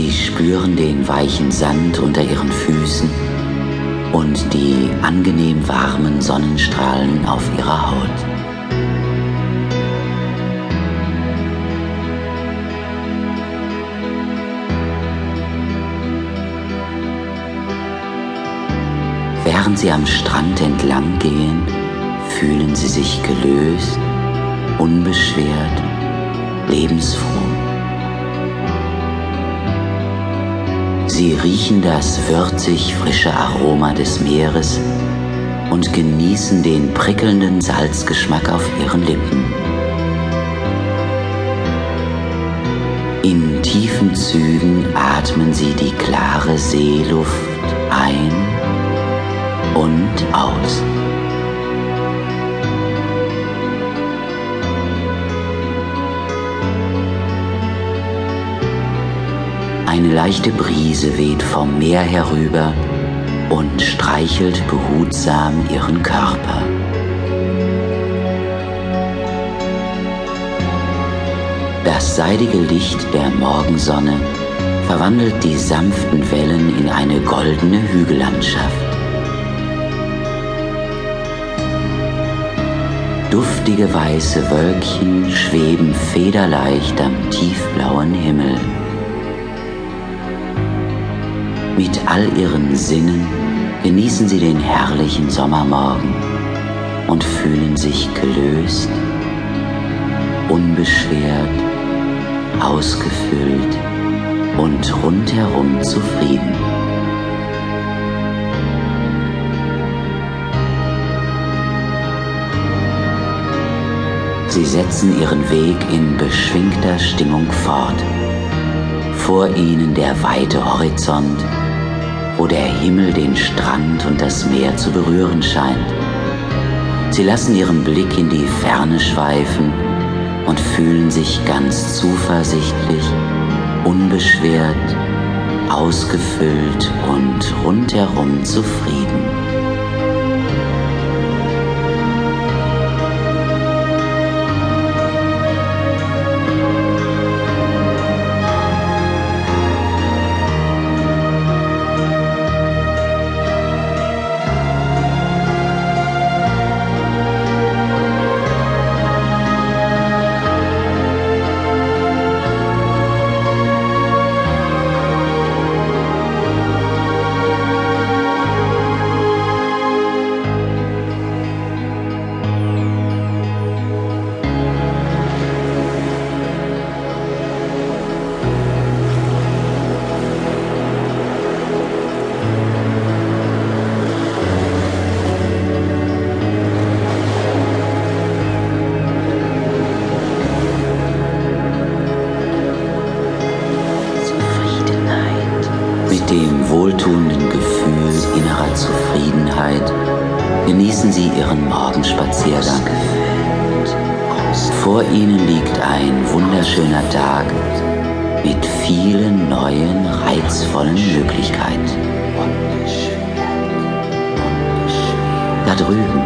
Sie spüren den weichen Sand unter ihren Füßen und die angenehm warmen Sonnenstrahlen auf ihrer Haut. Während Sie am Strand entlang gehen, fühlen Sie sich gelöst, unbeschwert, lebensfroh. Sie riechen das würzig frische Aroma des Meeres und genießen den prickelnden Salzgeschmack auf ihren Lippen. In tiefen Zügen atmen sie die klare Seeluft ein und aus. Eine leichte Brise weht vom Meer herüber und streichelt behutsam ihren Körper. Das seidige Licht der Morgensonne verwandelt die sanften Wellen in eine goldene Hügellandschaft. Duftige weiße Wölkchen schweben federleicht am tiefblauen Himmel. Mit all ihren Sinnen genießen sie den herrlichen Sommermorgen und fühlen sich gelöst, unbeschwert, ausgefüllt und rundherum zufrieden. Sie setzen ihren Weg in beschwingter Stimmung fort. Vor ihnen der weite Horizont, der Himmel den Strand und das Meer zu berühren scheint. Sie lassen ihren Blick in die Ferne schweifen und fühlen sich ganz zuversichtlich, unbeschwert, ausgefüllt und rundherum zufrieden. Wohltuenden Gefühl innerer Zufriedenheit genießen Sie Ihren Morgenspaziergang. Vor Ihnen liegt ein wunderschöner Tag mit vielen neuen, reizvollen Möglichkeiten. Da drüben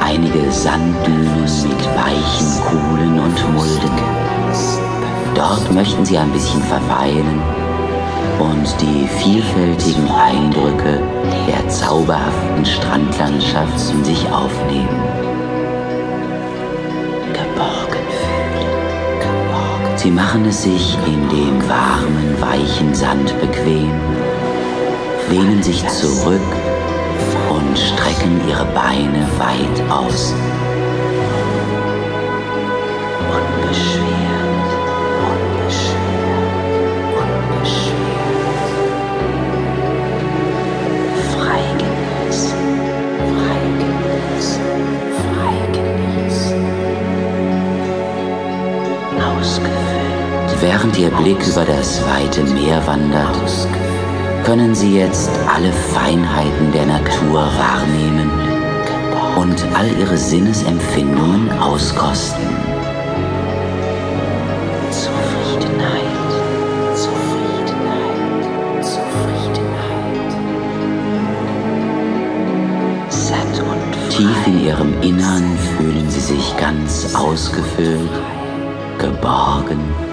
einige Sanddünen mit weichen Kuhlen und Mulden. Dort möchten Sie ein bisschen verweilen und die vielfältigen Eindrücke der zauberhaften Strandlandschaft in sich aufnehmen. Geborgen fühlen. Geborgen. Sie machen es sich in dem warmen, weichen Sand bequem, lehnen sich zurück und strecken ihre Beine weit aus. Während Ihr Blick über das weite Meer wandert, können Sie jetzt alle Feinheiten der Natur wahrnehmen und all Ihre Sinnesempfindungen auskosten. Zufriedenheit, Zufriedenheit, Zufriedenheit. Satt und Tief in Ihrem Innern fühlen Sie sich ganz ausgefüllt, geborgen